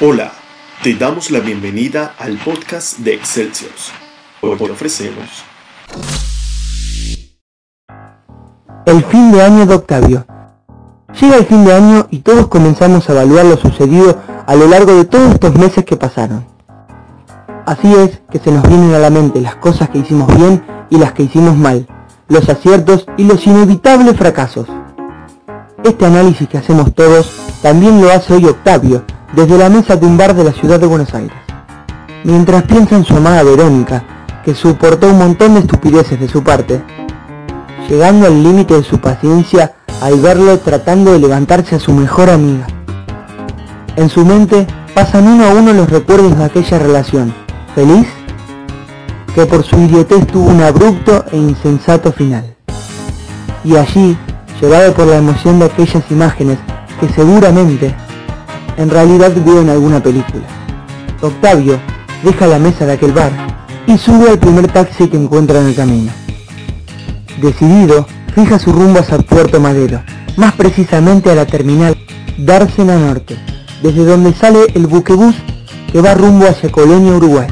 Hola, te damos la bienvenida al podcast de Excelsior. Hoy te ofrecemos El fin de año de Octavio. Llega el fin de año y todos comenzamos a evaluar lo sucedido a lo largo de todos estos meses que pasaron. Así es que se nos vienen a la mente las cosas que hicimos bien y las que hicimos mal, los aciertos y los inevitables fracasos. Este análisis que hacemos todos también lo hace hoy Octavio, desde la mesa de un bar de la ciudad de Buenos Aires. Mientras piensa en su amada Verónica, que soportó un montón de estupideces de su parte, llegando al límite de su paciencia al verlo tratando de levantarse a su mejor amiga. En su mente pasan uno a uno los recuerdos de aquella relación, feliz, que por su idiotez tuvo un abrupto e insensato final. Y allí, llevado por la emoción de aquellas imágenes que seguramente en realidad vio en alguna película. Octavio deja la mesa de aquel bar y sube al primer taxi que encuentra en el camino. Decidido, fija su rumbo hacia Puerto Madero, más precisamente a la terminal Dársena Norte, desde donde sale el buquebús que va rumbo hacia Colonia, Uruguay.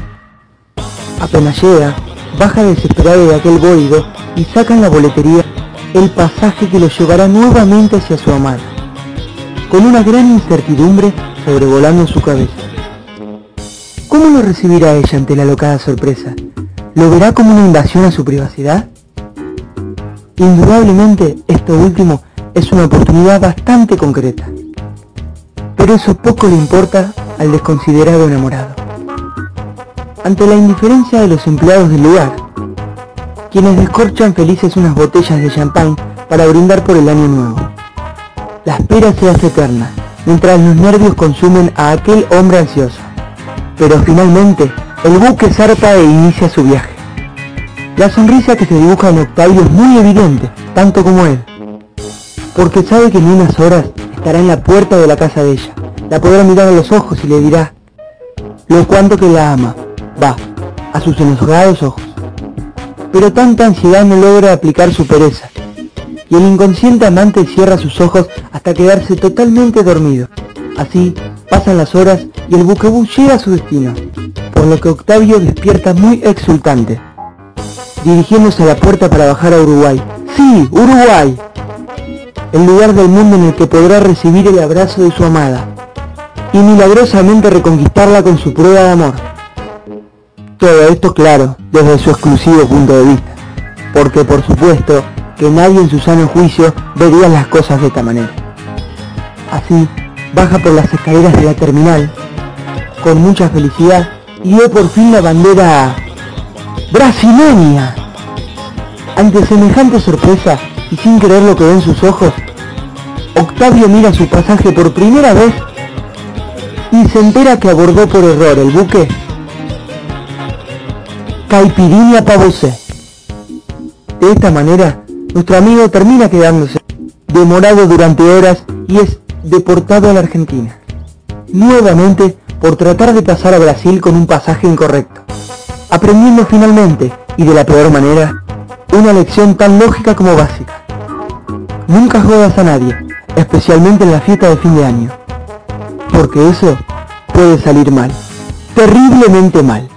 Apenas llega, baja desesperado de aquel bólido y saca en la boletería el pasaje que lo llevará nuevamente hacia su amada con una gran incertidumbre sobrevolando su cabeza. ¿Cómo lo recibirá ella ante la locada sorpresa? ¿Lo verá como una invasión a su privacidad? Indudablemente, esto último es una oportunidad bastante concreta. Pero eso poco le importa al desconsiderado enamorado. Ante la indiferencia de los empleados del lugar, quienes descorchan felices unas botellas de champán para brindar por el año nuevo. La espera se hace eterna, mientras los nervios consumen a aquel hombre ansioso. Pero finalmente, el buque zarpa e inicia su viaje. La sonrisa que se dibuja en Octavio es muy evidente, tanto como él. Porque sabe que en unas horas estará en la puerta de la casa de ella. La podrá mirar a los ojos y le dirá lo cuanto que la ama. Va, a sus enojados ojos. Pero tanta ansiedad no logra aplicar su pereza y el inconsciente amante cierra sus ojos hasta quedarse totalmente dormido. Así pasan las horas y el buquebús llega a su destino, por lo que Octavio despierta muy exultante, dirigiéndose a la puerta para bajar a Uruguay. ¡Sí, Uruguay! El lugar del mundo en el que podrá recibir el abrazo de su amada y milagrosamente reconquistarla con su prueba de amor. Todo esto claro, desde su exclusivo punto de vista, porque por supuesto que nadie en su sano juicio vería las cosas de esta manera. Así, baja por las escaleras de la terminal, con mucha felicidad, y ve por fin la bandera brasileña. Ante semejante sorpresa, y sin creer lo que ve en sus ojos, Octavio mira su pasaje por primera vez y se entera que abordó por error el buque Caipirinha Pavose. De esta manera, nuestro amigo termina quedándose demorado durante horas y es deportado a la Argentina. Nuevamente por tratar de pasar a Brasil con un pasaje incorrecto. Aprendiendo finalmente, y de la peor manera, una lección tan lógica como básica. Nunca jodas a nadie, especialmente en la fiesta de fin de año. Porque eso puede salir mal. Terriblemente mal.